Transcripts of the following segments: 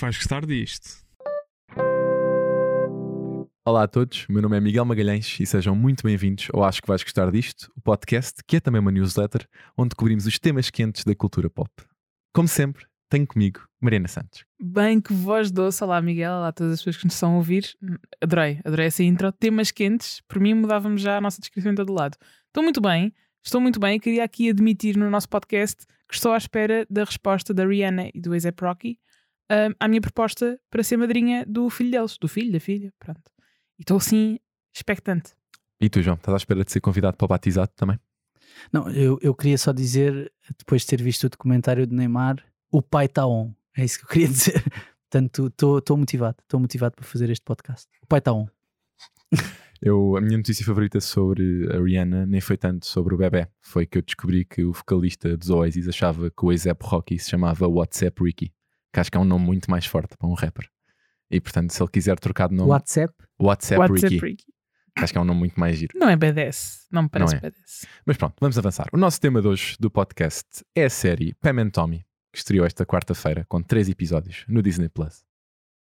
que vais gostar disto. Olá a todos, meu nome é Miguel Magalhães e sejam muito bem-vindos ao Acho que vais gostar disto, o podcast que é também uma newsletter onde cobrimos os temas quentes da cultura pop. Como sempre, tenho comigo Mariana Santos. Bem, que voz doce. Olá, Miguel. Olá a todas as pessoas que nos estão a ouvir. Adorei, adorei essa intro. Temas quentes. Por mim, mudávamos já a nossa descrição em todo lado. Estou muito bem, estou muito bem. Queria aqui admitir no nosso podcast que estou à espera da resposta da Rihanna e do A$AP Rocky uh, à minha proposta para ser madrinha do filho deles, do filho, da filha. Pronto. E estou assim, expectante. E tu, João, estás à espera de ser convidado para o batizado também? Não, eu, eu queria só dizer, depois de ter visto o documentário de Neymar, o pai está on. É isso que eu queria dizer. Portanto, estou motivado, estou motivado para fazer este podcast. O pai está on. Eu, a minha notícia favorita sobre a Rihanna nem foi tanto sobre o bebê, foi que eu descobri que o vocalista dos Oasis achava que o A$AP Rocky se chamava WhatsApp Ricky, que acho que é um nome muito mais forte para um rapper. E portanto, se ele quiser trocar de nome, WhatsApp? WhatsApp, WhatsApp Ricky, Ricky. acho que é um nome muito mais giro. Não é BDS. Não me parece Não é. BDS. Mas pronto, vamos avançar. O nosso tema de hoje do podcast é a série Pam and Tommy, que estreou esta quarta-feira com três episódios no Disney Plus.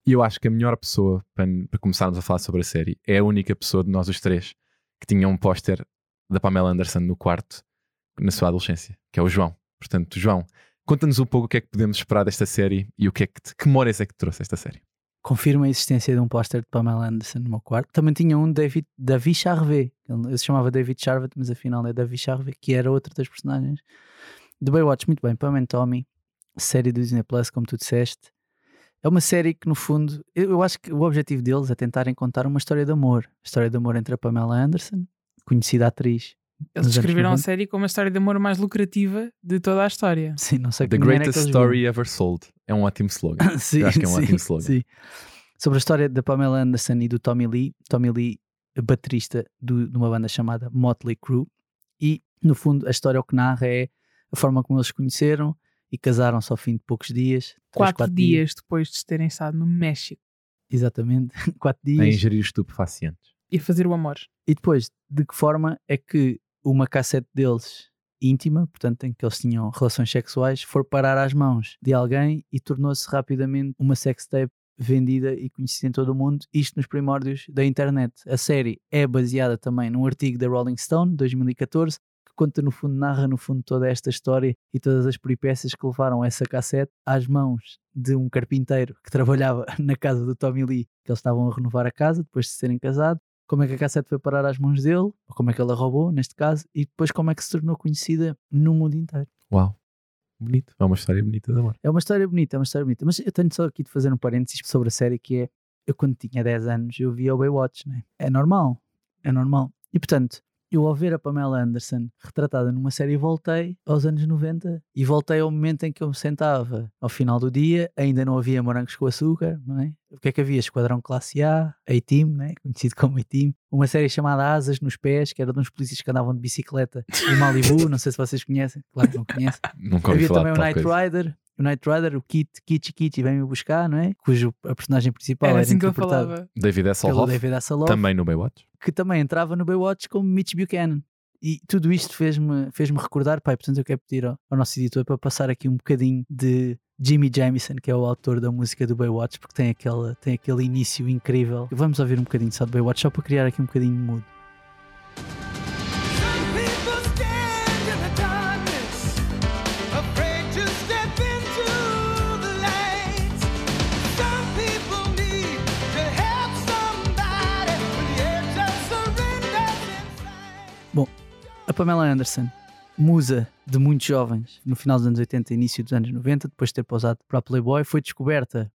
E eu acho que a melhor pessoa para, para começarmos a falar sobre a série é a única pessoa de nós os três que tinha um póster da Pamela Anderson no quarto na sua adolescência, que é o João. Portanto, João, conta-nos um pouco o que é que podemos esperar desta série e o que é que, te, que memórias é que te trouxe esta série. Confirma a existência de um póster de Pamela Anderson no meu quarto. Também tinha um David, David Charvet. Ele, se chamava David Charvet, mas afinal é David Charvet, que era outro das personagens de Baywatch. Muito bem, Pam and Tommy, série do Disney Plus, como tu disseste. É uma série que, no fundo, eu, eu acho que o objetivo deles é tentarem contar uma história de amor. História de amor entre a Pamela Anderson, conhecida atriz. Eles descreveram a 90. série como a história de amor mais lucrativa de toda a história. Sim, não sei The é que Greatest viram. Story Ever Sold. É um ótimo slogan. sim, Eu acho que é um sim, ótimo slogan. sim. Sobre a história da Pamela Anderson e do Tommy Lee. Tommy Lee, baterista do- de uma banda chamada Motley Crue. E, no fundo, a história o que narra é a forma como eles se conheceram e casaram-se ao fim de poucos dias. Três, Quatro, dias depois de terem estado no México Exatamente, quatro A dias. ingerir estupefacientes. e a fazer o amor. E depois, de que forma é que uma cassete deles íntima, portanto, em que eles tinham relações sexuais, for parar às mãos de alguém e tornou-se rapidamente uma sextape vendida e conhecida em todo o mundo, isto nos primórdios da internet. A série é baseada também num artigo da Rolling Stone, 2014, que conta no fundo, narra no fundo toda esta história e todas as peripécias que levaram essa cassete às mãos de um carpinteiro que trabalhava na casa do Tommy Lee, que eles estavam a renovar a casa depois de serem casados como é que a cassete foi parar às mãos dele, ou como é que ela roubou, neste caso, e depois como é que se tornou conhecida no mundo inteiro. Uau. Bonito. É uma história bonita de amor. É uma história bonita, é uma história bonita. Mas eu tenho só aqui de fazer um parênteses sobre a série que é, eu quando tinha 10 anos eu via o Baywatch, né? É normal, é normal. E portanto, eu ao ver a Pamela Anderson retratada numa série voltei aos anos 90 e voltei ao momento em que eu me sentava ao final do dia, ainda não havia morangos com açúcar, não é? O que é que havia? Esquadrão Classe A, A-Team, né? conhecido como A-Team, uma série chamada Asas nos Pés, que era de uns polícias que andavam de bicicleta em Malibu, não sei se vocês conhecem, claro que não conhecem. Nunca Havia também o tal Knight coisa. Rider, o Knight Rider, o Kit, Kitty Kitty vem-me buscar, não é? Cujo a personagem principal Era era, assim interpretada. David Hasselhoff, David Hasselhoff, também no Baywatch. que também entrava no Baywatch como Mitch Buchanan. E tudo isto fez-me fez recordar, pai, portanto eu quero pedir ao, ao nosso editor para passar aqui um bocadinho de Jimmy Jamison, que é o autor da música do Baywatch, porque tem aquele, tem aquele início incrível. Vamos ouvir um bocadinho só do Baywatch, só para criar aqui um bocadinho de mood. A Pamela Anderson, musa de muitos jovens no final dos anos 80 e início dos anos 90, depois de ter pausado para a Playboy, foi descoberta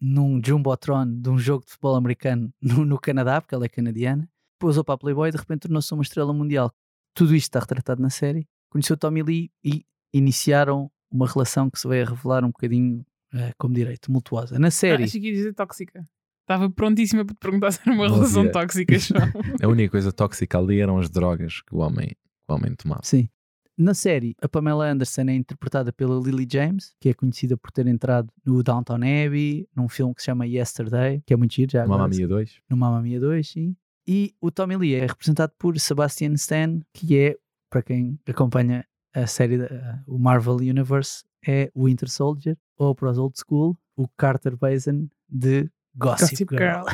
num Jumbotron de um jogo de futebol americano no, no Canadá, porque ela é canadiana, pousou para a Playboy e de repente tornou-se uma estrela mundial. Tudo isto está retratado na série. Conheceu Tommy Lee e iniciaram uma relação que se vai a revelar um bocadinho, eh, como direi, tumultuosa. Na Ah, série, achei que ia dizer tóxica. Estava prontíssima para te perguntar se era uma Não relação havia. tóxica, João. A única coisa tóxica ali eram as drogas que o homem, o tomava. Sim. Na série, a Pamela Anderson é interpretada pela Lily James, que é conhecida por ter entrado no Downton Abbey, num filme que se chama Yesterday, que é muito giro já agora. Mamma Mia 2. No Mamma Mia 2, sim. E o Tommy Lee é representado por Sebastian Stan, que é, para quem acompanha a série, da- o Marvel Universe, é o Winter Soldier, ou para os old school, o Carter Baizen de Gossip, Gossip Girl.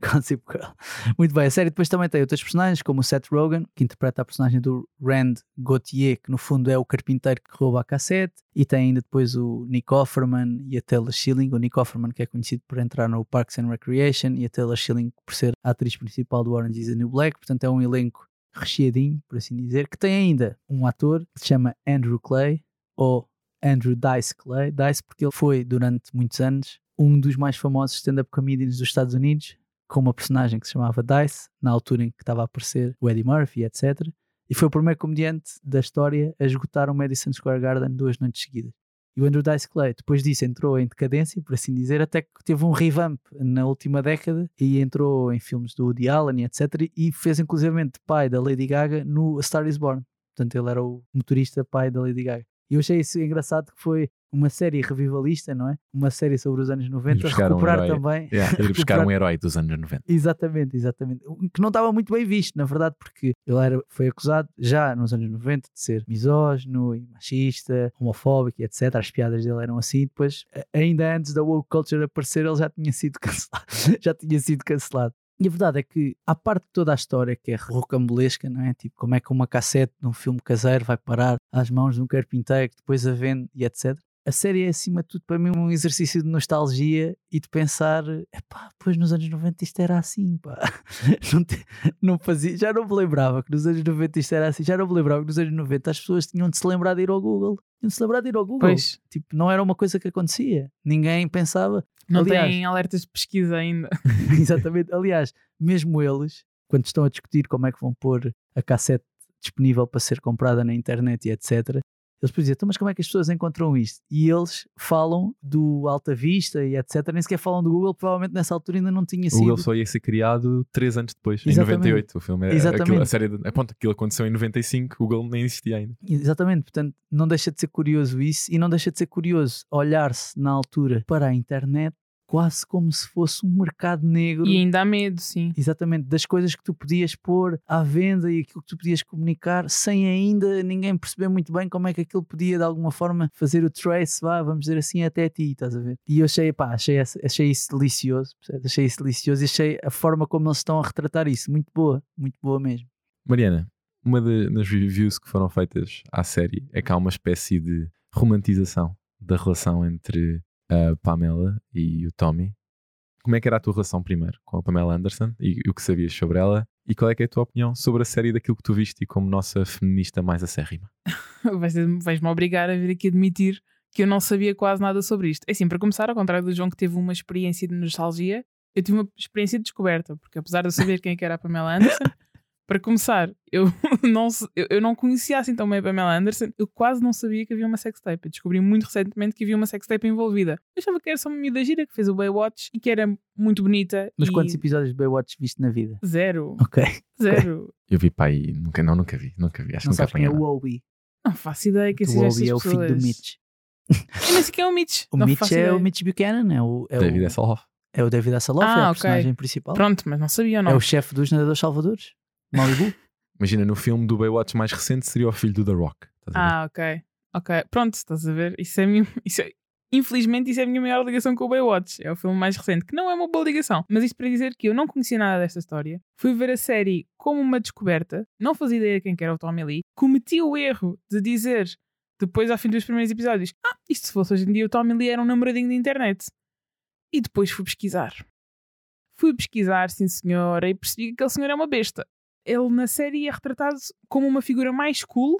Gossip Girl. Muito bem, a série depois também tem outros personagens, como o Seth Rogen, que interpreta a personagem do Rand Gauthier, que no fundo é o carpinteiro que rouba a cassete, e tem ainda depois o Nick Offerman e a Taylor Schilling. O Nick Offerman, que é conhecido por entrar no Parks and Recreation, e a Taylor Schilling por ser a atriz principal do Orange is the New Black. Portanto, é um elenco recheadinho, por assim dizer, que tem ainda um ator que se chama Andrew Clay, ou Andrew Dice Clay. Dice porque ele foi, durante muitos anos, um dos mais famosos stand-up comedians dos Estados Unidos, com uma personagem que se chamava Dice, na altura em que estava a aparecer o Eddie Murphy, etc. E foi o primeiro comediante da história a esgotar o Madison Square Garden duas noites seguidas. E o Andrew Dice Clay, depois disso, entrou em decadência, por assim dizer, até que teve um revamp na última década e entrou em filmes do Woody Allen, etc. E fez inclusivamente pai da Lady Gaga no A Star is Born. Portanto, ele era o motorista pai da Lady Gaga. E eu achei isso engraçado que foi uma série revivalista, não é? Uma série sobre os anos 90, buscar um recuperar herói. também. Yeah, ir buscar recuperar- um herói dos anos 90. Exatamente, exatamente. Que não estava muito bem visto, na verdade, porque ele era, foi acusado já nos anos 90 de ser misógino e machista, homofóbico e etc. As piadas dele eram assim. Depois, ainda antes da woke culture aparecer, ele já tinha sido cancelado. já tinha sido cancelado. E a verdade é que, à parte de toda a história que é rocambolesca, não é? Tipo, como é que uma cassete de um filme caseiro vai parar às mãos de um carpinteiro que depois a vende e etc. A série é, acima de tudo, para mim, um exercício de nostalgia e de pensar, epá, pois nos anos 90 isto era assim, pá. Não, te- não fazia, já não me lembrava que nos anos 90 isto era assim, já não me lembrava que nos anos 90 as pessoas tinham de se lembrar de ir ao Google. Tinham de se lembrar de ir ao Google. Pois, Tipo, não era uma coisa que acontecia. Ninguém pensava, não Aliás- tem alertas de pesquisa ainda. Exatamente. Aliás, mesmo eles, quando estão a discutir como é que vão pôr a cassete disponível para ser comprada na internet e etc., eles depois dizem, então, mas como é que as pessoas encontram isto? E eles falam do Alta Vista e etc., nem sequer falam do Google, provavelmente nessa altura ainda não tinha O sido. Google só ia ser criado 3 anos depois, em Exatamente. 98. O filme é, Exatamente. aquilo, a série. de- É, pronto, aquilo aconteceu em 95, o Google nem existia ainda. Exatamente, portanto, não deixa de ser curioso isso e não deixa de ser curioso olhar-se na altura para a internet quase como se fosse um mercado negro. E ainda há medo, sim. Exatamente, das coisas que tu podias pôr à venda e aquilo que tu podias comunicar sem ainda ninguém perceber muito bem como é que aquilo podia de alguma forma fazer o trace, vá, vamos dizer assim, até ti, estás a ver? E eu achei, pá, achei, achei isso delicioso, percebes? achei isso delicioso e achei a forma como eles estão a retratar isso muito boa, muito boa mesmo. Mariana, uma de- das reviews que foram feitas à série é que há uma espécie de romantização da relação entre a Pamela e o Tommy. Como é que era a tua relação primeiro com a Pamela Anderson e, o que sabias sobre ela? E qual é é a tua opinião sobre a série daquilo que tu viste e como nossa feminista mais acérrima? Vais- Vais-me obrigar a vir aqui admitir que eu não sabia quase nada sobre isto. É assim, para começar, ao contrário do João que teve uma experiência de nostalgia, eu tive uma experiência de descoberta, porque apesar de eu saber quem é que era a Pamela Anderson, para começar, eu não, eu, não conhecia assim tão bem a Pamela Anderson, eu quase não sabia que havia uma sextape. Eu descobri muito recentemente que havia uma sextape envolvida. Eu achava que era só uma miúda gira que fez o Baywatch e que era muito bonita. Mas e quantos episódios de Baywatch viste na vida? Zero. Ok. Zero. Eu vi para aí, nunca, não, nunca vi, nunca vi, acho Não que nunca quem é apanhei o. Obi. Não faço ideia que O seja Obi estas é o filho do. Mitch. Eu nem sei quem é o Mitch. O não Mitch é ideia. o Mitch Buchanan, é o, é David o, Hasselhoff. é o David Hasselhoff, é Ah, a ok. personagem principal. Pronto, mas não sabia, não. É o chefe dos nadadores salvadores, Malibu. Imagina, no filme do Baywatch mais recente seria o filho do The Rock. Ah, ok. Ok. Pronto, estás a ver? Isso é. Isso é... Infelizmente, isso é a minha maior ligação com o Baywatch. É o filme mais recente, que não é uma boa ligação. Mas isto para dizer que eu não conhecia nada desta história. Fui ver a série como uma descoberta. Não fazia ideia de quem que era o Tommy Lee. Cometi o erro de dizer, depois ao fim dos primeiros episódios, ah, isto se fosse hoje em dia, o Tommy Lee era um namoradinho da internet. E depois fui pesquisar. Fui pesquisar, sim senhora, e percebi que aquele senhor é uma besta. Ele na série é retratado como uma figura mais cool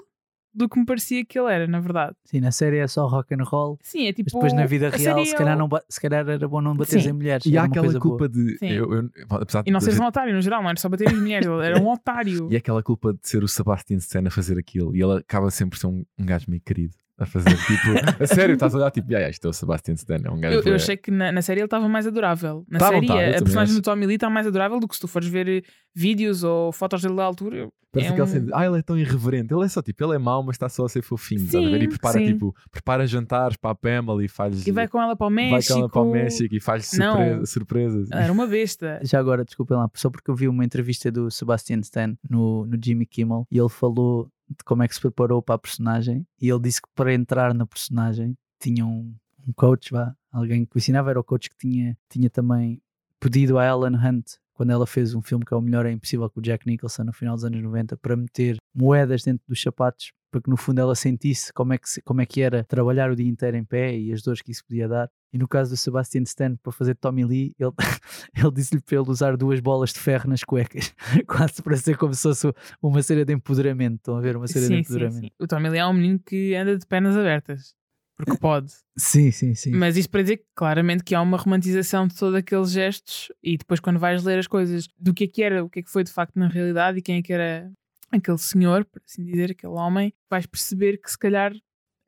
do que me parecia que ele era, na verdade. Sim, na série é só rock and roll. Sim, é tipo. Mas depois na vida a real, se é calhar, o- não se calhar era bom não bateres Sim. em mulheres. E há aquela coisa culpa boa. de. Eu, eu, apesar E não seres um otário no geral, não era só bater em mulheres, ele era um otário. E é aquela culpa de ser o Sebastian Stan a fazer aquilo e ele acaba sempre por ser um, um gajo meio querido a fazer tipo, a sério, estás a olhar tipo, "Ya, ya, isto é o Sebastian Stan, é um gajo. Eu, eu bué." achei que na, na série ele estava mais adorável. Na Tá série, eu a, também personagem acho. do Tommy Lee está mais adorável do que se tu fores ver eh, vídeos ou fotos dele da altura. Parece é aquela um- cena de, ah, ele é tão irreverente. Ele é só tipo, ele é mau, mas está só a ser fofinho. estás a ver? E Sim, prepara, sim. tipo, prepara jantares para a Pamela e faz. E vai com ela para o vai México. com ela para o México e faz Não. surpresas. Era uma besta. Já agora, desculpem lá, só porque eu vi uma entrevista do Sebastian Stan no, no Jimmy Kimmel e ele falou de como é que se preparou para a personagem e ele disse que para entrar na personagem tinha um, um coach, vá, alguém que o ensinava, era o coach que tinha, tinha também pedido a Ellen Hunt, quando ela fez um filme que é o melhor é impossível com o Jack Nicholson no final dos anos 90, para meter moedas dentro dos sapatos para que no fundo ela sentisse como é que, como é que era trabalhar o dia inteiro em pé e as dores que isso podia dar. E no caso do Sebastian Stan, para fazer Tommy Lee, ele, ele disse-lhe para ele usar duas bolas de ferro nas cuecas, quase para ser como se fosse uma cena de empoderamento. Estão a ver? Uma cena de Sim, sim, empoderamento. sim. O Tommy Lee é um menino que anda de pernas abertas. Porque pode. Sim, sim, sim. Mas isto para dizer que, claramente que há uma romantização de todos aqueles gestos e depois quando vais ler as coisas do que é que era, o que é que foi de facto na realidade e quem é que era aquele senhor, por assim dizer, aquele homem, vais perceber que se calhar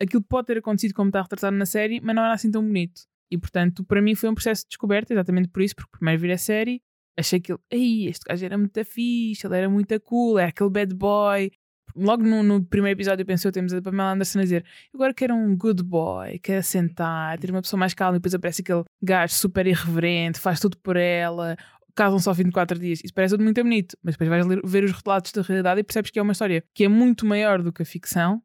aquilo pode ter acontecido como está retratado na série, mas não era assim tão bonito. E portanto, para mim foi um processo de descoberta, exatamente por isso, porque primeiro vi a série, achei que ele, ei, este gajo era muito fixe, ele era muito cool, era aquele bad boy. Logo no, no primeiro episódio pensei, temos a Pamela Anderson a dizer agora quero um good boy, quero sentar, ter uma pessoa mais calma e depois aparece aquele gajo super irreverente, faz tudo por ela, casam só ao fim de quatro dias. Isso parece tudo muito bonito, mas depois vais ler- ver os relatos da realidade e percebes que é uma história que é muito maior do que a ficção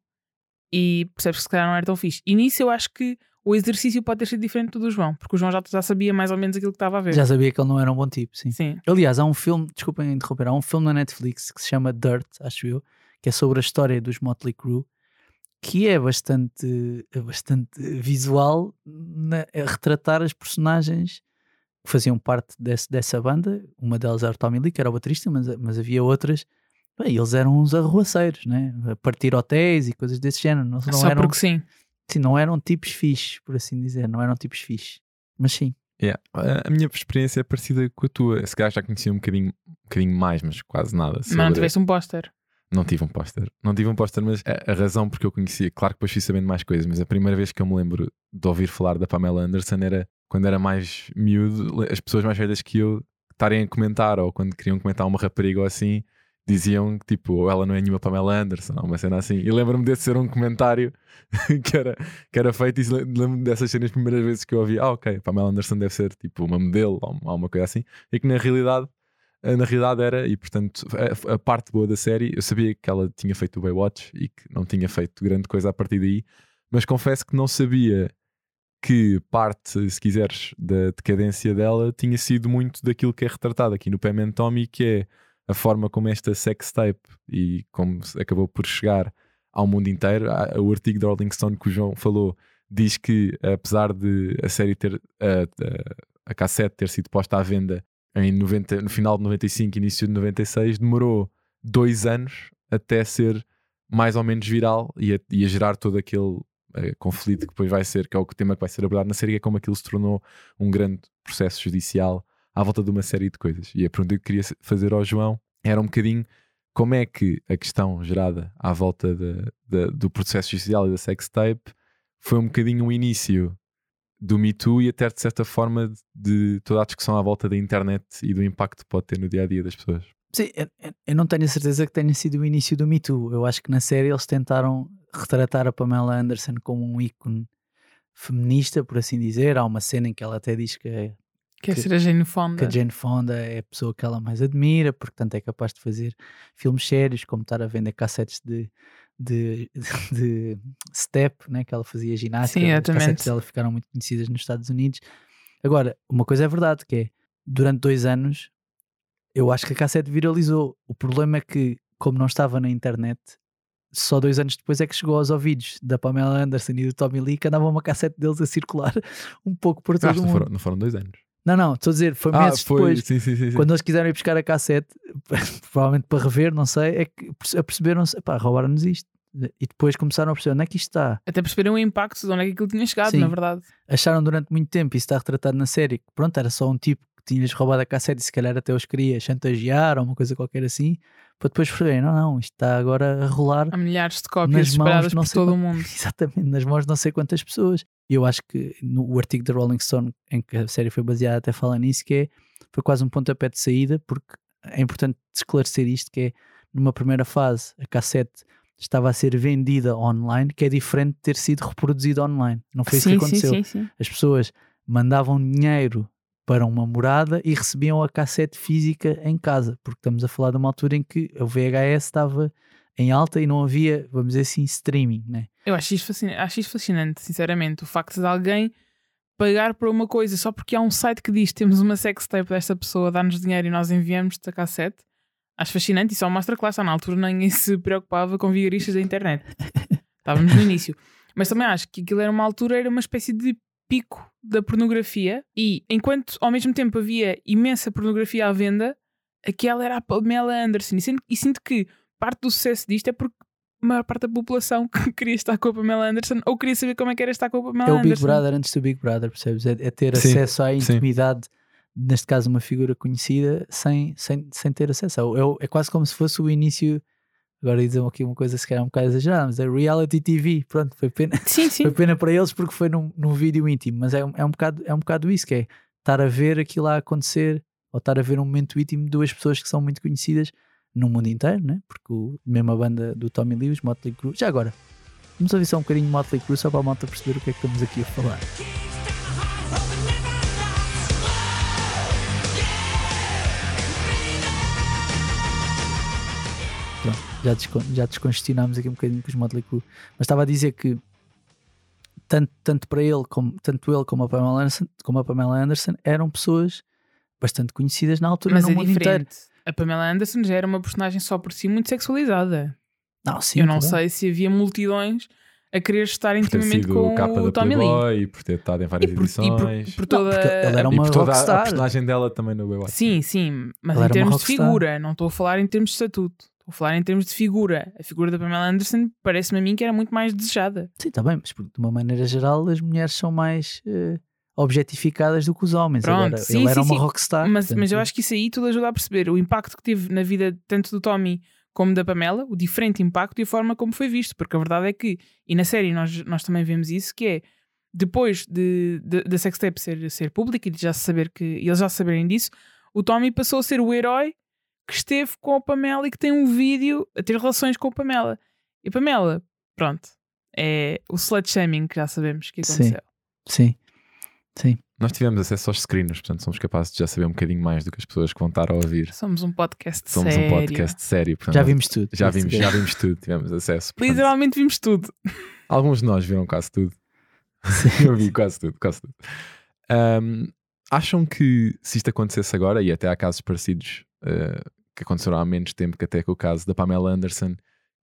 e percebes que se calhar não era tão fixe. E nisso eu acho que o exercício pode ter sido diferente do do João, porque o João já, já sabia mais ou menos aquilo que estava a ver. Já sabia que ele não era um bom tipo, sim. Sim. Aliás, há um filme, desculpem interromper, há um filme na Netflix que se chama Dirt, acho eu, que é sobre a história dos Motley Crue, que é bastante, é bastante visual na- a retratar as personagens que faziam parte desse- dessa banda. Uma delas era o Tommy Lee, que era o baterista, mas, mas havia outras. Bem, eles eram uns arruaceiros, né? A partir hotéis e coisas desse género. Não, não Só eram, porque sim. sim, não eram tipos fixes, por assim dizer. Não eram tipos fixes. Mas sim, Yeah. A minha experiência é parecida com a tua. Se calhar já conhecia um bocadinho, um bocadinho mais, mas quase nada. Mas não tiveste um póster. Não tive um póster. Não tive um póster, mas a, a razão porque eu conhecia, claro que depois fui sabendo mais coisas, mas a primeira vez que eu me lembro de ouvir falar da Pamela Anderson era quando era mais miúdo, as pessoas mais velhas que eu estarem a comentar, ou quando queriam comentar uma rapariga ou assim, diziam que tipo, "Oh, ela não é nenhuma Pamela Anderson, uma cena assim. E lembro-me desse ser um comentário que era, que era feito e le- lembro-me dessas cenas as primeiras vezes que eu ouvi, ah, ok, Pamela Anderson deve ser tipo uma modelo ou uma- ou uma coisa assim, e que na realidade eh, na realidade era, e portanto, a, a parte boa da série, eu sabia que ela tinha feito o Baywatch e que não tinha feito grande coisa a partir daí, mas confesso que não sabia que parte, se quiseres, da decadência dela tinha sido muito daquilo que é retratado aqui no Pam and Tommy, que é a forma como esta sex tape e como acabou por chegar ao mundo inteiro. O artigo da Rolling Stone que o João falou diz que, apesar de a série ter, a, a, a cassete ter sido posta à venda em 90, no final de 95, início de 96, demorou dois anos até ser mais ou menos viral e a, e a gerar todo aquele eh, conflito que depois vai ser, que é o tema que vai ser abordado na série, é como aquilo se tornou um grande processo judicial à volta de uma série de coisas. E a pergunta que eu queria fazer ao João era um bocadinho como é que a questão gerada à volta de- de- do processo judicial e da sex tape foi um bocadinho o início do Me Too e até de certa forma de, de toda a discussão à volta da internet e do impacto que pode ter no dia a dia das pessoas. Sim, eu não tenho a certeza que tenha sido o início do Me Too. Eu acho que na série eles tentaram retratar a Pamela Anderson como um ícone feminista, por assim dizer. Há uma cena em que ela até diz que, é- Quer Que- ser a Jane que Fonda. a Jane Fonda é a pessoa que ela mais admira, porque tanto é capaz de fazer filmes sérios, como estar a vender cassetes de, de, de step, né? que ela fazia ginástica. Sim, As exatamente. cassetes dela ficaram muito conhecidas nos Estados Unidos. Agora, uma coisa é verdade, que é, durante dois anos, eu acho que a cassete viralizou. O problema é que, como não estava na internet, só dois anos depois é que chegou aos ouvidos da Pamela Anderson e do Tommy Lee, que andava uma cassete deles a circular um pouco por todo Acho o que não mundo. foram, não foram dois anos. Não, não, estou a dizer, foi Ah, meses foi. depois. Sim, sim, sim. sim. Quando eles quiseram ir buscar a cassete, provavelmente para rever, não sei, é que perce- aperceberam-se, pá, roubaram-nos isto. E depois começaram a perceber onde é que isto está. Até perceberem o impacto de onde é que aquilo tinha chegado, Sim. na verdade. Acharam durante muito tempo, e isso está retratado na série, que pronto, era só um tipo tinha-lhes roubado a cassete e se calhar até os queria chantagear ou uma coisa qualquer assim, para depois perceberem, não, não, isto está agora a rolar Há milhares de Nas cópias mãos, espalhadas por todo o mundo. exatamente nas mãos de não sei quantas pessoas. E eu acho que no o artigo da Rolling Stone, em que a série foi baseada, até fala nisso, que é, foi quase um pontapé de saída, porque é importante esclarecer isto, que é, numa primeira fase, a cassete estava a ser vendida online, que é diferente de ter sido reproduzida online. Não foi isso que sim, aconteceu. sim, sim. As pessoas mandavam dinheiro para uma morada e recebiam a cassete física em casa, porque estamos a falar de uma altura em que o VHS estava em alta e não havia, vamos dizer assim, streaming, né? Eu acho isto, fascinante, acho isto fascinante, sinceramente. O facto de alguém pagar por uma coisa só porque há um site que diz temos uma sextape desta pessoa, dá-nos dinheiro e nós enviamos-te a cassete. Acho fascinante e só mostra que lá está. Na altura ninguém se preocupava com vigaristas da internet. Estávamos no início. Mas também acho que aquilo era uma altura, era uma espécie de pico da pornografia e enquanto ao mesmo tempo havia imensa pornografia à venda, aquela era a Pamela Anderson. E sinto, e sinto que parte do sucesso disto é porque a maior parte da população que queria estar com a Pamela Anderson ou queria saber como é que era estar com a Pamela É o Big Anderson. Brother antes do Big Brother, percebes? É, é ter Sim, acesso à sim. intimidade, neste caso uma figura conhecida, sem, sem, sem ter acesso. É, o- é quase como se fosse o início. Agora ia dizer aqui uma coisa se calhar um bocado exagerada, mas é reality TV. Pronto, foi pena, Sim, sim. foi pena para eles porque foi num, num vídeo íntimo, mas é, um- é, um bocado, é um bocado isso que é estar a ver aquilo a acontecer ou estar a ver um momento íntimo de duas pessoas que são muito conhecidas no mundo inteiro, né? porque o, mesmo a banda do Tommy Lee, os Motley Crue. Já agora, vamos ouvir só um bocadinho de Motley Crue só para a malta perceber o que é que estamos aqui a falar. Já, descon- já descongestionámos aqui um bocadinho com os Motley Crue. Mas estava a dizer que tanto, tanto para ele como tanto ele como a Pamela Anderson, como a Pamela Anderson eram pessoas bastante conhecidas na altura Mas no é mundo inteiro. diferente. A Pamela Anderson já era uma personagem só por si muito sexualizada. Não, sim, Eu não claro. sei se havia multidões a querer estar intimamente com capa o da Tommy Lee. E por ter estado em várias E por, e por- edições. por toda. porque ele era e uma por toda a- personagem dela também no Baywatch. Sim, sim, mas Ela em termos de figura, não estou a falar em termos de estatuto. Estou a falar em termos de figura. A figura da Pamela Anderson parece-me a mim que era muito mais desejada. Sim, está bem, mas de uma maneira geral as mulheres são mais eh, objetificadas do que os homens. Pronto, Agora, sim, ele era sim, uma rockstar. mas, portanto, mas eu acho que isso aí tudo ajuda a perceber o impacto que teve na vida tanto do Tommy como da Pamela, o diferente impacto e a forma como foi visto. Porque a verdade é que, e na série nós, nós também vemos isso, que é depois de, de, da sextape ser, ser pública e de já saber que e eles já saberem disso, o Tommy passou a ser o herói que esteve com a Pamela e que tem um vídeo a ter relações com a Pamela. E a Pamela, pronto, é o slut shaming que já sabemos que Sim. aconteceu. Sim, sim. Nós tivemos acesso aos screeners, portanto somos capazes de já saber um bocadinho mais do que as pessoas que vão estar a ouvir. Somos um podcast Somos sério. um podcast sério. portanto, Já vimos tudo. Já vimos, já vimos tudo, tivemos acesso. portanto, Literalmente vimos tudo. alguns de nós viram quase tudo. Eu vi quase tudo, quase tudo. Ahm, acham que se isto acontecesse agora, e até há casos parecidos eh, que aconteceram há menos tempo que até com o caso da Pamela Anderson,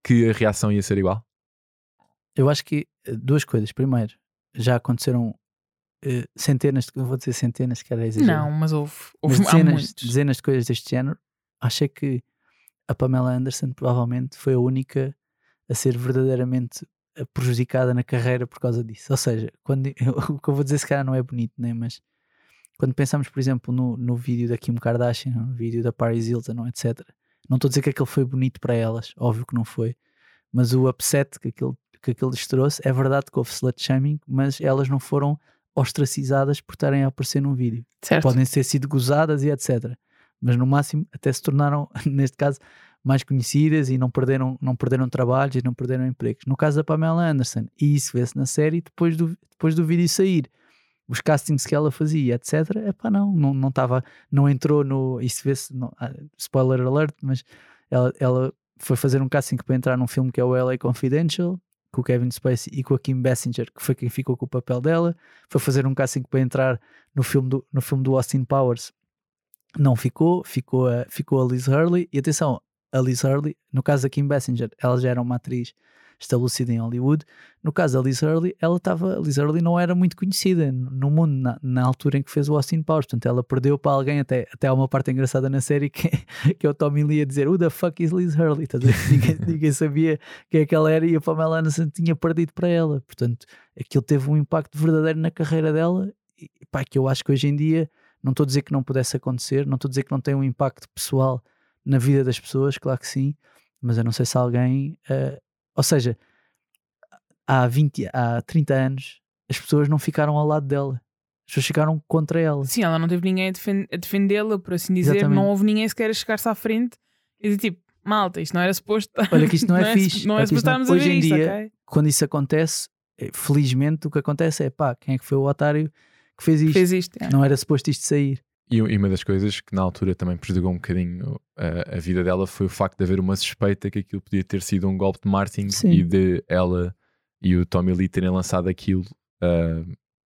que a reação ia ser igual? Eu acho que eh, duas coisas. Primeiro, já aconteceram eh, centenas, de, eu vou dizer centenas, que era exagerar. Não, mas houve, mas houve há dezenas, muitos. dezenas de coisas deste género. Achei que a Pamela Anderson provavelmente foi a única a ser verdadeiramente prejudicada na carreira por causa disso. Ou seja, quando, o que eu vou dizer se calhar não é bonito, né? mas quando pensamos, por exemplo, no, no vídeo da Kim Kardashian, no vídeo da Paris Hilton, etc. Não estou a dizer que aquele foi bonito para elas, óbvio que não foi, mas o upset que aquilo, que aquilo lhes trouxe, é verdade que houve slut shaming, mas elas não foram ostracizadas por estarem a aparecer num vídeo Certo. podem ter sido gozadas e etc. Mas no máximo até se tornaram, neste caso, mais conhecidas e não perderam, não perderam trabalhos e não perderam empregos. No caso da Pamela Anderson, e isso vê-se na série depois do, depois do vídeo sair. Os castings que ela fazia, etc. Epá, não, não, não estava, não entrou no. Isso vê-se, não- ah, spoiler alert, mas ela, ela foi fazer um casting para entrar num filme que é o LA Confidential, com o Kevin Spacey e com a Kim Basinger, que foi quem ficou com o papel dela. Foi fazer um casting para entrar no filme do, no filme do Austin Powers. Não ficou, ficou a, ficou a Liz Hurley. E atenção, a Liz Hurley, no caso da Kim Basinger, ela já era uma atriz estabelecida em Hollywood. No caso da Liz Hurley, ela estava, Liz Hurley não era muito conhecida no mundo na, na altura em que fez o Austin Powers. Portanto, ela perdeu para alguém, até, até há uma parte engraçada na série que, que é o Tommy Lee a dizer Who the fuck is Liz Hurley? Ver? ninguém, ninguém sabia quem é que ela era e a Pamela Anderson tinha perdido para ela. Portanto, aquilo teve um impacto verdadeiro na carreira dela e, pá, que eu acho que hoje em dia não estou a dizer que não pudesse acontecer, não estou a dizer que não tem um impacto pessoal na vida das pessoas, claro que sim, mas eu não sei se alguém, eh, ou seja, há 20, há 30 anos as pessoas não ficaram ao lado dela, as pessoas ficaram contra ela. Sim, ela não teve ninguém a, defen- a defendê-la, por assim dizer. Exatamente. Não houve ninguém sequer a chegar-se à frente e dizer tipo, malta, isto não era suposto. Olha que isto não é fixe, Não é isto suposto não- estarmos a hoje ver em isto, dia- ok? Quando isso acontece, eh, felizmente o que acontece é pá, quem é que foi o otário que fez isto? Fez isto. é. Não era suposto isto sair. E, uma das coisas que na altura também prejudicou um bocadinho a, a vida dela foi o facto de haver uma suspeita que aquilo podia ter sido um golpe de marketing Sim. e de ela e o Tommy Lee terem lançado aquilo ah,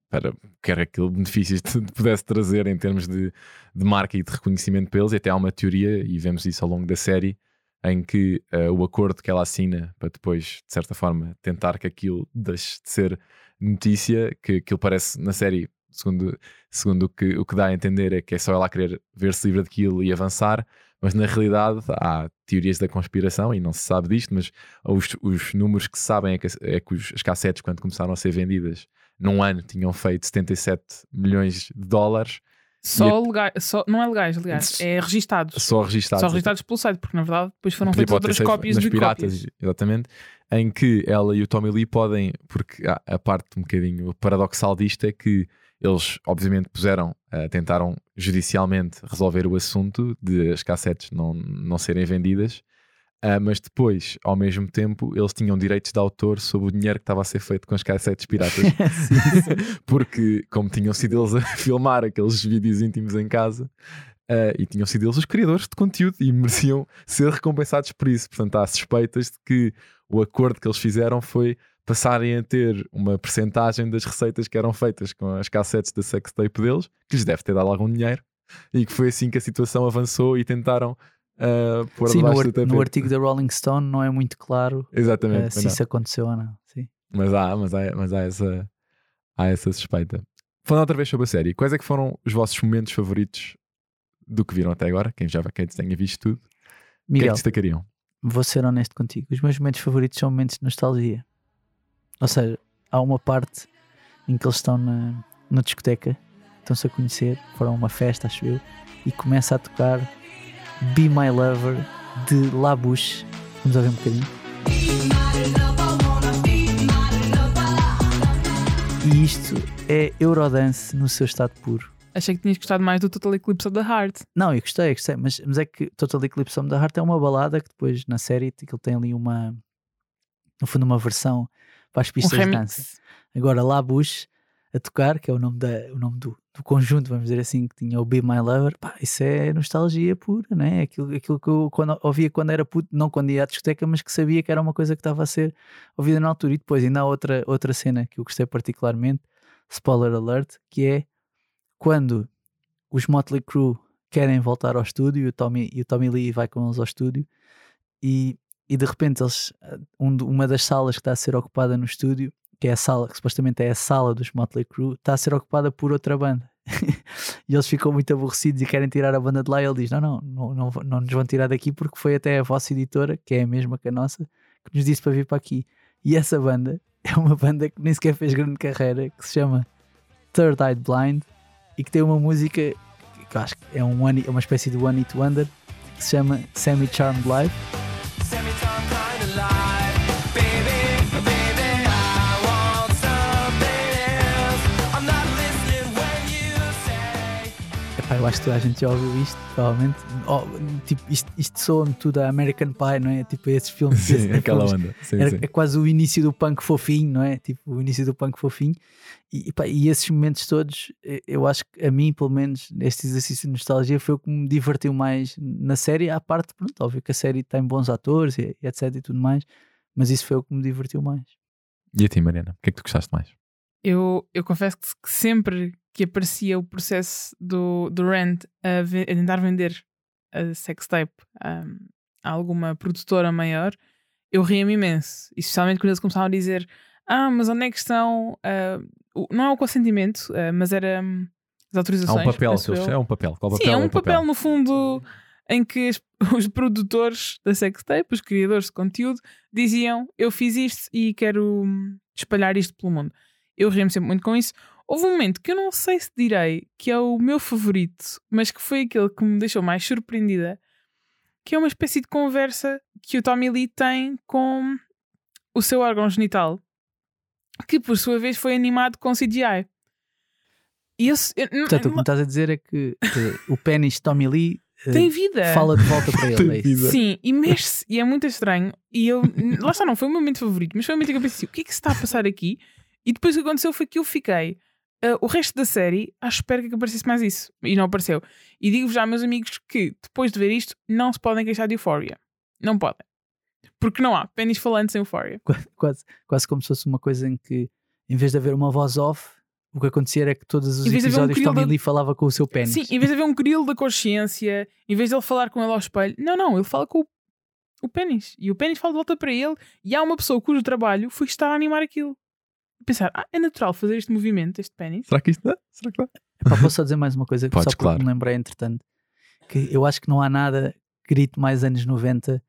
para quer aquilo benefícios te pudesse trazer em termos de, de marca e de reconhecimento para eles. E até há uma teoria, e vemos isso ao longo da série, em que ah, o acordo que ela assina para depois, de certa forma, tentar que aquilo deixe de ser notícia, que aquilo parece na série, segundo, segundo o, que, o que dá a entender, é que é só ela querer ver-se livre daquilo e avançar, mas na realidade há teorias da conspiração e não se sabe disto, mas os, os números que se sabem é que, é que os, as cassetes, quando começaram a ser vendidas num ano, tinham feito 77 milhões de dólares, Só legais, só, não é legais, aliás, é registados. só registados. Só registados pelo site, porque na verdade depois foram feitas outras cópias de piratas, cópias. exatamente, em que ela e o Tommy Lee podem, porque a, a parte um bocadinho paradoxal disto é que eles obviamente puseram, eh, tentaram judicialmente resolver o assunto de as cassetes não, não serem vendidas, ah, mas depois, ao mesmo tempo, eles tinham direitos de autor sobre o dinheiro que estava a ser feito com as cassetes piratas. porque como tinham sido eles a filmar aqueles vídeos íntimos em casa eh, e tinham sido eles os criadores de conteúdo e mereciam ser recompensados por isso. Portanto, há suspeitas de que o acordo que eles fizeram foi passarem a ter uma percentagem das receitas que eram feitas com as cassetes da sextape deles, que lhes deve ter dado algum dinheiro, e que foi assim que a situação avançou e tentaram uh, pôr Sim, no, debaixo ar- do no artigo da Rolling Stone não é muito claro Exatamente. mas se não. isso aconteceu ou não. Sim. Mas há, mas há, mas há, essa, há essa suspeita. Falando outra vez sobre a série, quais é que foram os vossos momentos favoritos do que viram até agora? Quem já quem tenha visto tudo, o que é que destacariam? vou ser honesto contigo. Os meus momentos favoritos são momentos de nostalgia. Ou seja, há uma parte em que eles estão na, na discoteca, estão-se a conhecer, foram a uma festa, acho eu, e começa a tocar Be My Lover de La Bouche. Vamos ouvir um bocadinho. E isto é Eurodance no seu estado puro. Achei que tinhas gostado mais do Total Eclipse of the Heart. Não, eu gostei, eu gostei, mas, mas é que Total Eclipse of the Heart é uma balada que depois na série que ele tem ali uma, no fundo, uma versão para as Um pistas de dança. Agora lá Bush a tocar, que é o nome, da, o nome do, do conjunto, vamos dizer assim, que tinha o Be My Lover, pá, isso é nostalgia pura, não é? Aquilo, aquilo que eu quando, ouvia quando era puto, não quando ia à discoteca, mas que sabia que era uma coisa que estava a ser ouvida na altura. E depois ainda há outra, outra cena que eu gostei particularmente, spoiler alert, que é quando os Motley Crue querem voltar ao estúdio e o Tommy, e o Tommy Lee vai com eles ao estúdio e, e de repente eles, um do- uma das salas que está a ser ocupada no estúdio que é a sala, que supostamente é a sala dos Motley Crue, está a ser ocupada por outra banda. e eles ficam muito aborrecidos e querem tirar a banda de lá. E ele diz: Não, não, não, não, não nos vão tirar daqui porque foi até a vossa editora, que é a mesma que a nossa, que nos disse para vir para aqui. E essa banda é uma banda que nem sequer fez grande carreira, que se chama Third Eye Blind e que tem uma música que eu acho que é um one, é uma espécie de One Hit Wonder que se chama Semi Charmed Life. Eu acho que toda a gente já ouviu isto, provavelmente. Oh, tipo, isto, isto soa-me tudo a American Pie, não é? Tipo, esses filmes. Sim, esses aquela filmes. onda. Sim, Era- sim. é quase o início do punk fofinho, não é? Tipo, o início do punk fofinho. E, epá, e esses momentos todos, eh, eu acho que a mim, pelo menos, este exercício de nostalgia foi o que me divertiu mais na série. À parte, pronto, óbvio que a série tem bons atores e, e etc e tudo mais, mas isso foi o que me divertiu mais. E a ti, Mariana? O que é que tu gostaste mais? Eu, eu confesso que sempre que aparecia o processo do, do Rand a, a tentar vender a sextape um, a alguma produtora maior, eu ria-me imenso. Especialmente quando eles começavam a dizer: Ah, mas onde é que estão. o- não é o consentimento, ah, mas era hum, as Há autorizações. um papel, eu. é um papel. Qual Sim, papel é um o papel, no fundo em que as- os produtores da sextape, os criadores de conteúdo, diziam: Eu fiz isto e quero hum, espalhar isto pelo mundo. Eu rio-me sempre muito com isso. Houve um momento que eu não sei se direi que é o meu favorito, mas que foi aquele que me deixou mais surpreendida, que é uma espécie de conversa que o Tommy Lee tem com o seu órgão genital, que por sua vez foi animado com CGI. E esse, eu- Portanto, o que me estás a dizer é que eh, o pênis de Tommy Lee eh, tem vida. fala de volta para ele. é. Sim, e mexe-se, e é muito estranho. E eu, lá está, não foi o meu momento favorito, mas foi o momento em que eu pensei: o que é que se está a passar aqui? E depois o que aconteceu foi que eu fiquei ah, o resto da série, à espera que aparecesse mais isso. E não apareceu. E digo-vos já, meus amigos, que depois de ver isto, não se podem queixar de Euphoria. Não podem. Porque não há pênis falantes em Euphoria. Qua- quase, quase como se fosse uma coisa em que, em vez de haver uma voz off, o que acontecia era que todos os um episódios creel Tommy da- Lee falava com o seu pênis. Sim, em vez de haver um grilo da consciência, em vez de ele falar com ele ao espelho, não, não, ele fala com o, o pênis. E o pênis fala de volta para ele. E há uma pessoa cujo trabalho foi estar a animar aquilo. Pensar, ah, é natural fazer este movimento, este pênis. Será que isto dá? Será que dá? Epá, posso só dizer mais uma coisa, Podes, só porque claro. me lembrei, entretanto, que eu acho que não há nada grito mais anos 90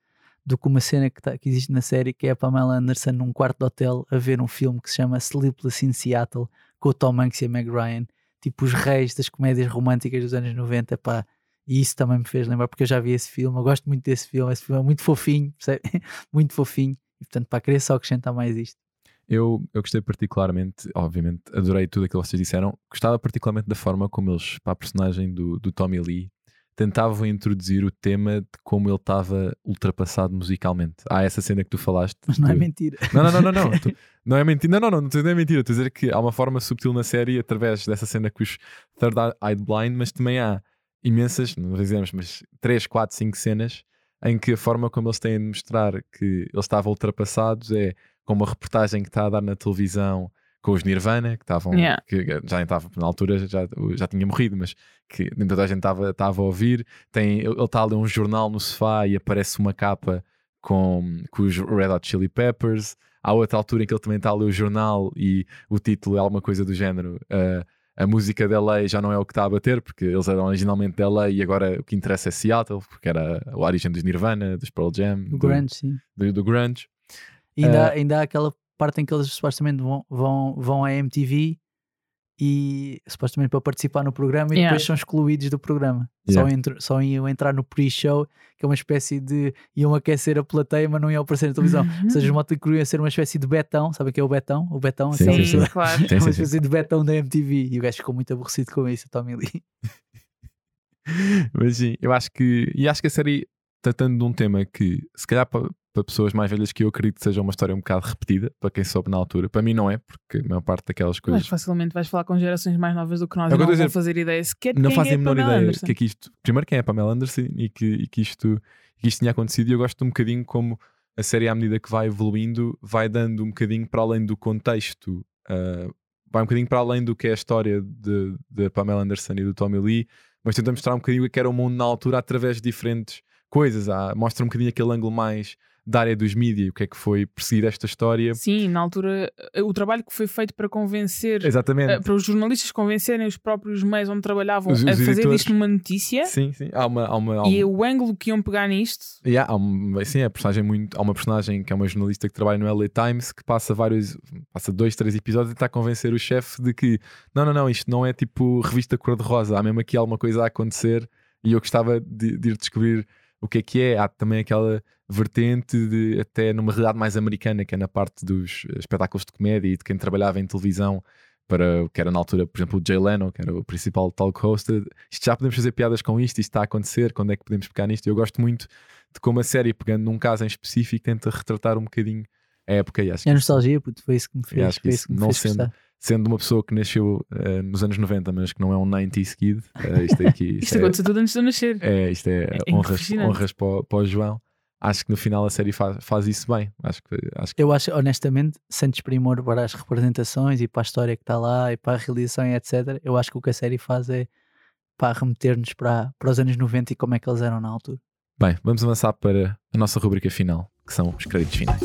do que uma cena que, tá- que existe na série, que é a Pamela Anderson num quarto de hotel a ver um filme que se chama Sleepless in Seattle, com o Tom Hanks e a Meg Ryan, tipo os reis das comédias românticas dos anos 90, pá. E isso também me fez lembrar, porque eu já vi esse filme, eu gosto muito desse filme, esse filme é muito fofinho, percebe? muito fofinho. E portanto, para querer só acrescentar mais isto. Eu, eu gostei particularmente, obviamente, adorei tudo aquilo que vocês disseram. Gostava particularmente da forma como eles, para a personagem do, do Tommy Lee, tentavam introduzir o tema de como ele estava ultrapassado musicalmente. Há essa cena que tu falaste. Mas não é mentira. Não, não, não, não. Não, Tu- não é mentira. Não, não, não, não, dizer mentira. Estou a dizer que há uma forma subtil na série através dessa cena com os Third Eyed Blind, mas também há imensas, não dizemos, mas 3, 4, 5 cenas em que a forma como eles têm de mostrar que eles estavam ultrapassados é como a reportagem que está a dar na televisão com os Nirvana, que estavam, Yeah. que já estava, na altura já, já tinha morrido, mas que nem toda a gente estava, a ouvir. Tem, ele está a ler um jornal no sofá e aparece uma capa com, com os Red Hot Chili Peppers. Há outra altura em que ele também está a ler o jornal e o título é alguma coisa do género. ah, a música da lei já não é o que está a bater, porque eles eram originalmente da lei e agora o que interessa é Seattle, porque era a origem dos Nirvana, dos Pearl Jam, O grunge, sim. do, do grunge. E ainda, há, ainda há aquela parte em que eles supostamente vão, vão, vão à MTV e supostamente para participar no programa e Yeah. depois são excluídos do programa. Yeah. Só, entr- só iam entrar no pre-show, que é uma espécie de. iam aquecer a plateia, mas não iam aparecer na televisão. Uhum. Ou seja, os Motley Crue iam ser uma espécie de betão, sabe o que é o betão? O betão, Sim, Sim, sim, pessoa- sim. claro. Sim, uma sim, sim. espécie de betão da MTV. E o gajo ficou muito aborrecido com isso, Tommy Lee. Mas sim, eu acho que. E acho que a série, tratando de um tema que, se calhar para, para pessoas mais velhas que eu acredito que seja uma história um bocado repetida, para quem soube na altura, para mim não é, porque a maior parte daquelas Mas coisas. facilmente vais falar com gerações mais novas do que nós É e que eu não a vão fazer ideia sequer não fazem é a menor Pamela ideia Anderson. que é que isto. Primeiro, quem é a Pamela Anderson e que, e que isto, que isto tinha acontecido. E eu gosto um bocadinho como a série, à medida que vai evoluindo, vai dando um bocadinho para além do contexto, ah, vai um bocadinho para além do que é a história de, de Pamela Anderson e do Tommy Lee, mas tenta mostrar um bocadinho o que era o mundo na altura através de diferentes coisas. Há- mostra um bocadinho aquele ângulo mais da área dos mídias, o que é que foi perseguir esta história. Sim, na altura, eh, o trabalho que foi feito para convencer, Exatamente. eh, para os jornalistas convencerem os próprios meios onde trabalhavam Os- a os fazer editores. disto uma notícia Sim, sim. Há uma, há uma, há e um- o ângulo que iam pegar nisto. Yeah, há uma, sim, é personagem muito, há uma personagem que é uma jornalista que trabalha no LA Times que passa vários, passa dois, três episódios e está a convencer o chefe de que não, não, não, isto não é tipo revista cor-de-rosa, há mesmo aqui alguma coisa a acontecer e eu gostava de, de ir descobrir o que é que é. Há também aquela vertente de até numa realidade mais americana, que é na parte dos espetáculos de comédia e de quem trabalhava em televisão para o que era na altura, por exemplo, o Jay Leno, que era o principal talk host. Isto já podemos fazer piadas com isto, isto está a acontecer, quando é que podemos pegar nisto? Eu gosto muito de como a série, pegando num caso em específico, tenta retratar um bocadinho a época. E acho que É nostalgia, puto, foi isso que me fez, acho que isso que não fez sendo- gostar. Sendo uma pessoa que nasceu eh, nos anos 90, mas que não é um 90s kid, eh, isto aqui Isto é, aconteceu tudo antes de eu nascer. é, isto é, É honras, honras para, o- para o João. Acho que no final a série faz, faz isso bem. Acho que, acho que Eu acho, honestamente, sem desprimor para as representações e para a história que está lá e para a realização e etc., eu acho que o que a série faz é para remeter-nos para, para os anos 90 e como é que eles eram na altura. Bem, vamos avançar para a nossa rubrica final, que são os créditos finais.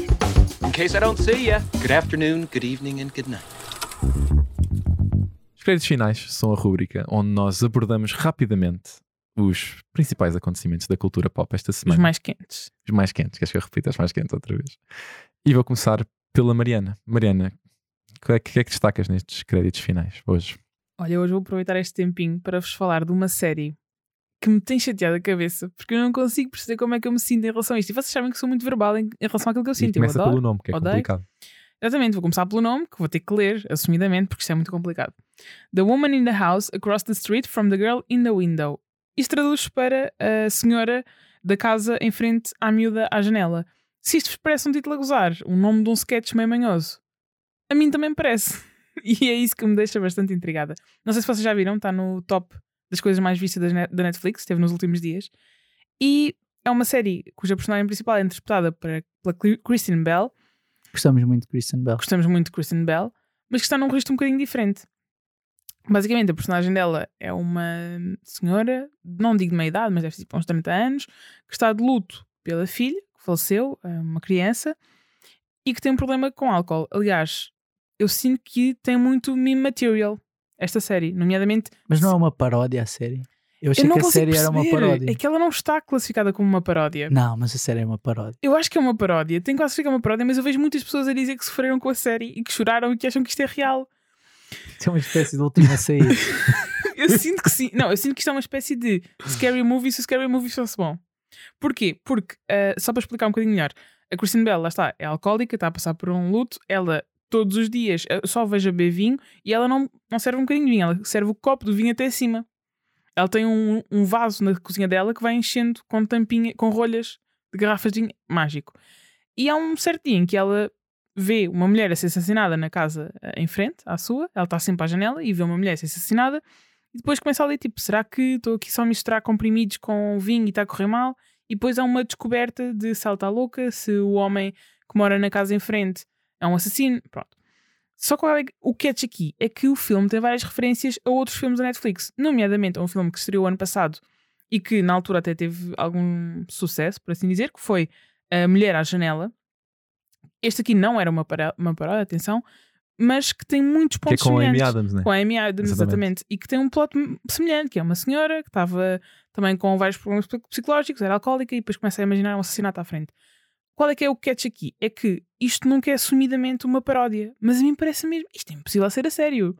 In case I don't see ya, good afternoon, good evening, and good night. Os créditos finais são a rubrica onde nós abordamos rapidamente os principais acontecimentos da cultura pop esta Os semana. mais quentes. Os mais quentes. Queres que eu repita os mais quentes outra vez? E vou começar pela Mariana. Mariana, o que é que, é que destacas nestes créditos finais hoje? Olha, hoje vou aproveitar este tempinho para vos falar de uma série que me tem chateado a cabeça porque eu não consigo perceber como é que eu me sinto em relação a isto. E vocês sabem que sou muito verbal em, relação àquilo que eu E sinto. Eu começa adoro. pelo nome, que é odeio. complicado. Exatamente, vou começar pelo nome, que vou ter que ler, assumidamente, porque isto é muito complicado. The Woman in the House Across the Street from the Girl in the Window. Isto traduz para a senhora da casa em frente à miúda à janela. Se isto vos parece um título a gozar, o nome de um sketch meio manhoso, a mim também parece. e é isso que me deixa bastante intrigada. Não sei se vocês já viram, está no top das coisas mais vistas da Netflix, esteve nos últimos dias. E é uma série cuja personagem principal é interpretada pela Kristen Bell. Gostamos muito de Kristen Bell. Gostamos muito de Kristen Bell, mas que está num registro um bocadinho diferente. Basicamente, a personagem dela é uma senhora, não digo de meia idade, mas deve ser tipo uns 30 anos, que está de luto pela filha, que faleceu, é uma criança, e que tem um problema com álcool. Aliás, eu sinto que tem muito meme material, esta série, nomeadamente. Mas não é uma paródia a série? Eu achei eu que a série era uma paródia. É que ela não está classificada como uma paródia. Não, mas a série é uma paródia. Eu acho que é uma paródia, tem quase que ficar uma paródia, mas eu vejo muitas pessoas a dizer que sofreram com a série e que choraram e que acham que isto é real. Isto é uma espécie de última saída. Eu sinto que sim. Não, eu sinto que isto é uma espécie de scary movie se o scary movie fosse bom. Porquê? Porque, ah, só para explicar um bocadinho melhor, a Kristen Bell, lá está, é alcoólica, está a passar por um luto, ela todos os dias ah, só veja beber vinho e ela não, não serve um bocadinho de vinho, ela serve o copo do vinho até acima. Ela tem um, um vaso na cozinha dela que vai enchendo com tampinha, com rolhas de garrafas de mágico. E há um certo dia em que ela vê uma mulher a ser assassinada na casa ah, em frente à sua, ela está sempre à janela e vê uma mulher a ser assassinada e depois começa a ler, tipo, será que estou aqui só a misturar comprimidos com vinho e está a correr mal? E depois há uma descoberta de se ela está louca, se o homem que mora na casa em frente é um assassino. Pronto. Só que é o catch aqui é que o filme tem várias referências a outros filmes da Netflix, nomeadamente a um filme que estreou ano passado e que na altura até teve algum sucesso, por assim dizer, que foi A Mulher à Janela. Este aqui não era uma, para, uma paródia, atenção, mas que tem muitos Que é pontos com a Amy semelhantes Adams, né? com a Amy Adams, Exatamente. exatamente. E que tem um plot semelhante, que é uma senhora que estava também com vários problemas psic- psicológicos, era alcoólica e depois começa a imaginar um assassinato à frente. Qual é que é o catch aqui? É que isto nunca é assumidamente uma paródia, mas a mim parece mesmo, isto é impossível ser a sério.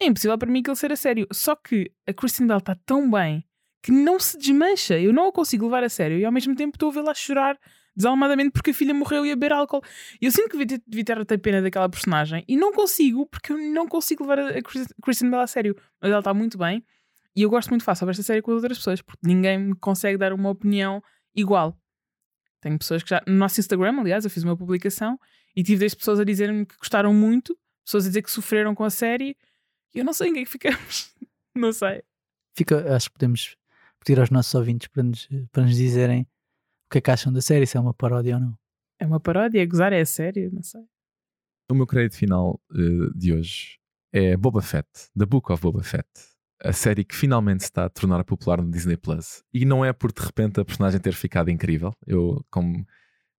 É impossível para mim que ele ser a sério. Só que a Kristen Bell está tão bem que não se desmancha. Eu não a consigo levar a sério e ao mesmo tempo estou a vê-la chorar desalmadamente porque a filha morreu e a beber álcool. Eu sinto que devia ter, até pena daquela personagem e não consigo, porque eu não consigo levar a Kristen Bell a sério. Mas ela está muito bem e eu gosto muito falar sobre esta série com as outras pessoas, porque ninguém me consegue dar uma opinião igual. Tenho pessoas que já. No nosso Instagram, aliás, eu fiz uma publicação e tive 10 pessoas a dizer-me que gostaram muito, pessoas a dizer que sofreram com a série e eu não sei em que é que ficamos. não sei. Fica, acho que podemos pedir aos nossos ouvintes para nos, para nos dizerem o que é que acham da série, se é uma paródia ou não. É uma paródia, é gozar, é sério, não sei. O meu crédito final eh, de hoje é Boba Fett, The Book of Boba Fett. A série que finalmente está a tornar popular no Disney Plus. E não é por de repente a personagem ter ficado incrível. Eu, como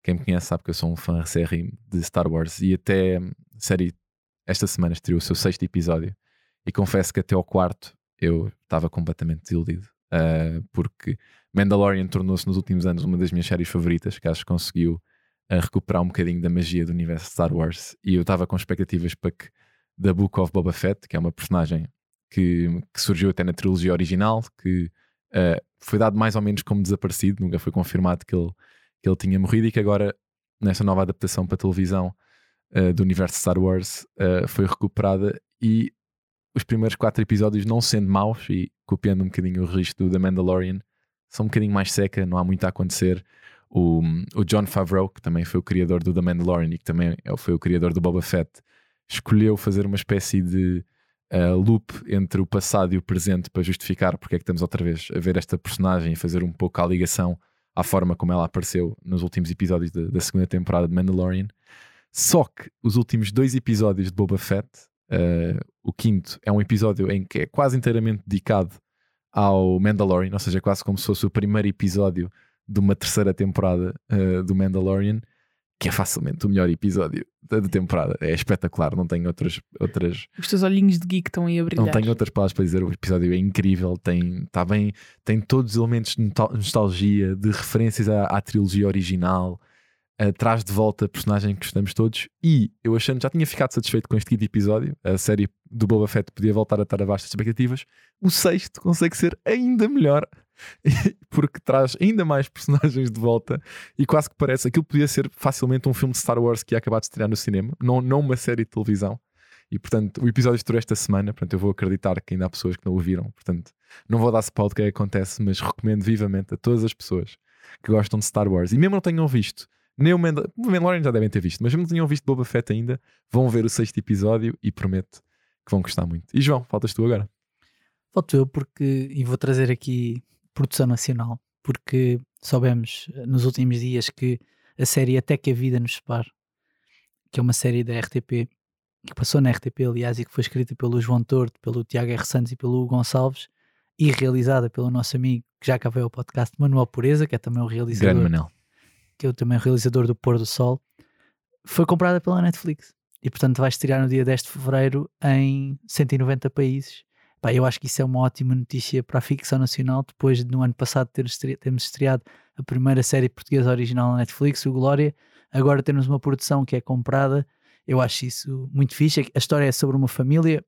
quem me conhece, sabe que eu sou um fã acérrimo de Star Wars. E até a série, esta semana, estreou o seu sexto episódio. E confesso que até ao quarto eu estava completamente desiludido. Ah, porque Mandalorian tornou-se nos últimos anos uma das minhas séries favoritas, que acho que conseguiu a recuperar um bocadinho da magia do universo de Star Wars e eu estava com expectativas para que The Book of Boba Fett, que é uma personagem que, que surgiu até na trilogia original, que eh, foi dado mais ou menos como desaparecido, nunca foi confirmado que ele, que ele tinha morrido e que agora, nesta nova adaptação para televisão eh, do universo Star Wars, eh, foi recuperada. E os primeiros quatro episódios, não sendo maus e copiando um bocadinho o registro do The Mandalorian, são um bocadinho mais seca, não há muito a acontecer. O, o John Favreau, que também foi o criador do The Mandalorian e que também é- foi o criador do Boba Fett, escolheu fazer uma espécie de uh, loop entre o passado e o presente para justificar porque é que estamos outra vez a ver esta personagem e fazer um pouco a ligação à forma como ela apareceu nos últimos episódios da, da segunda temporada de Mandalorian. Só que os últimos dois episódios de Boba Fett, uh, o quinto é um episódio em que é quase inteiramente dedicado ao Mandalorian, ou seja, quase como se fosse o primeiro episódio de uma terceira temporada uh, do Mandalorian, que é facilmente o melhor episódio da, da temporada. É espetacular, não tenho outras, outras, Os teus olhinhos de geek estão aí a brilhar. não tenho outras palavras para dizer. O episódio é incrível, tem, tá bem, tem todos os elementos de nostalgia, de referências à, à trilogia original, uh, traz de volta a personagem que gostamos todos. E eu achando, já tinha ficado satisfeito com este quinto episódio, a série do Boba Fett podia voltar a estar abaixo das expectativas. O sexto consegue ser ainda melhor. Porque traz ainda mais personagens de volta e quase que parece aquilo podia ser facilmente um filme de Star Wars que ia acabar de estrear no cinema, não, não uma série de televisão. E portanto, o episódio estreou esta semana. Portanto, eu vou acreditar que ainda há pessoas que não o viram. Portanto, não vou dar spoiler do que é acontece, mas recomendo vivamente a todas as pessoas que gostam de Star Wars e mesmo não tenham visto Nem o Mandal- Mandalorian já devem ter visto, mas não tinham visto Boba Fett ainda. Vão ver o sexto episódio e prometo que vão gostar muito. E João, faltas tu agora. Falto eu porque, e vou trazer aqui produção nacional, porque soubemos eh, nos últimos dias que a série Até que a Vida nos Separe, que é uma série da RTP, que passou na RTP, aliás, e que foi escrita pelo João Torto, pelo Tiago R. Santos e pelo Hugo Gonçalves, e realizada pelo nosso amigo, que já veio ao podcast, Manuel Pureza, que é também o realizador Grande Manel. que é o também realizador do Pôr do Sol, foi comprada pela Netflix. E portanto vai estrear no dia 10 de fevereiro em 190 países. Pá, eu acho que isso é uma ótima notícia para a ficção nacional, depois de no ano passado ter estre- termos estreado a primeira série portuguesa original na Netflix, o Glória. Agora temos uma produção que é comprada. Eu acho isso muito fixe. A história é sobre uma família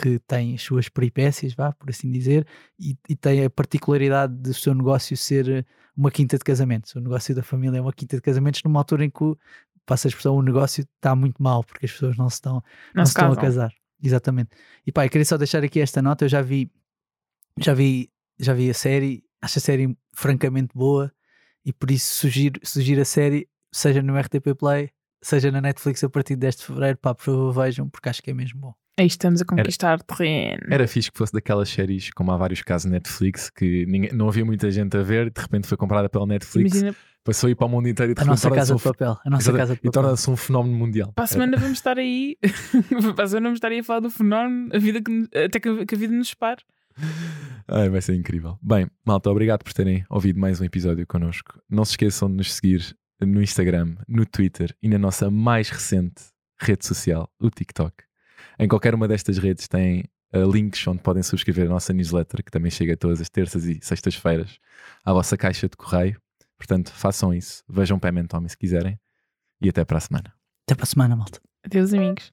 que tem as suas peripécias, vá, por assim dizer, e, e tem a particularidade do seu negócio ser uma quinta de casamentos. O negócio da família é uma quinta de casamentos numa altura em que, passa a expressão, o negócio está muito mal, porque as pessoas não se estão, Não, não se estão a casar. Exatamente. E pá, eu queria só deixar aqui esta nota, eu já vi, já vi, já vi a série, acho a série francamente boa e por isso sugiro, sugiro a série, seja no RTP Play, seja na Netflix a partir de 10 de Fevereiro, pá, por favor vejam, porque acho que é mesmo bom. Aí estamos a conquistar terreno. Era fixe que fosse daquelas séries, como há vários casos na Netflix, que ninguém- não havia muita gente a ver, de repente foi comprada pela Netflix, Imagina, passou a ir para o mundo inteiro e de A nossa casa um, de papel, a nossa casa de e papel. torna-se um fenómeno mundial. para a semana vamos estar aí. para a semana vamos estar aí a falar do fenómeno, a vida que, até que, que a vida nos separe. Ai, vai ser incrível. Bem, malta, obrigado por terem ouvido mais um episódio connosco. Não se esqueçam de nos seguir no Instagram, no Twitter e na nossa mais recente rede social, o TikTok. Em qualquer uma destas redes tem uh, links onde podem subscrever a nossa newsletter, que também chega todas as terças e sextas-feiras à vossa caixa de correio. Portanto, façam isso, vejam Pam and Tommy se quiserem e até para a semana. Até para a semana, malta. Adeus, amigos.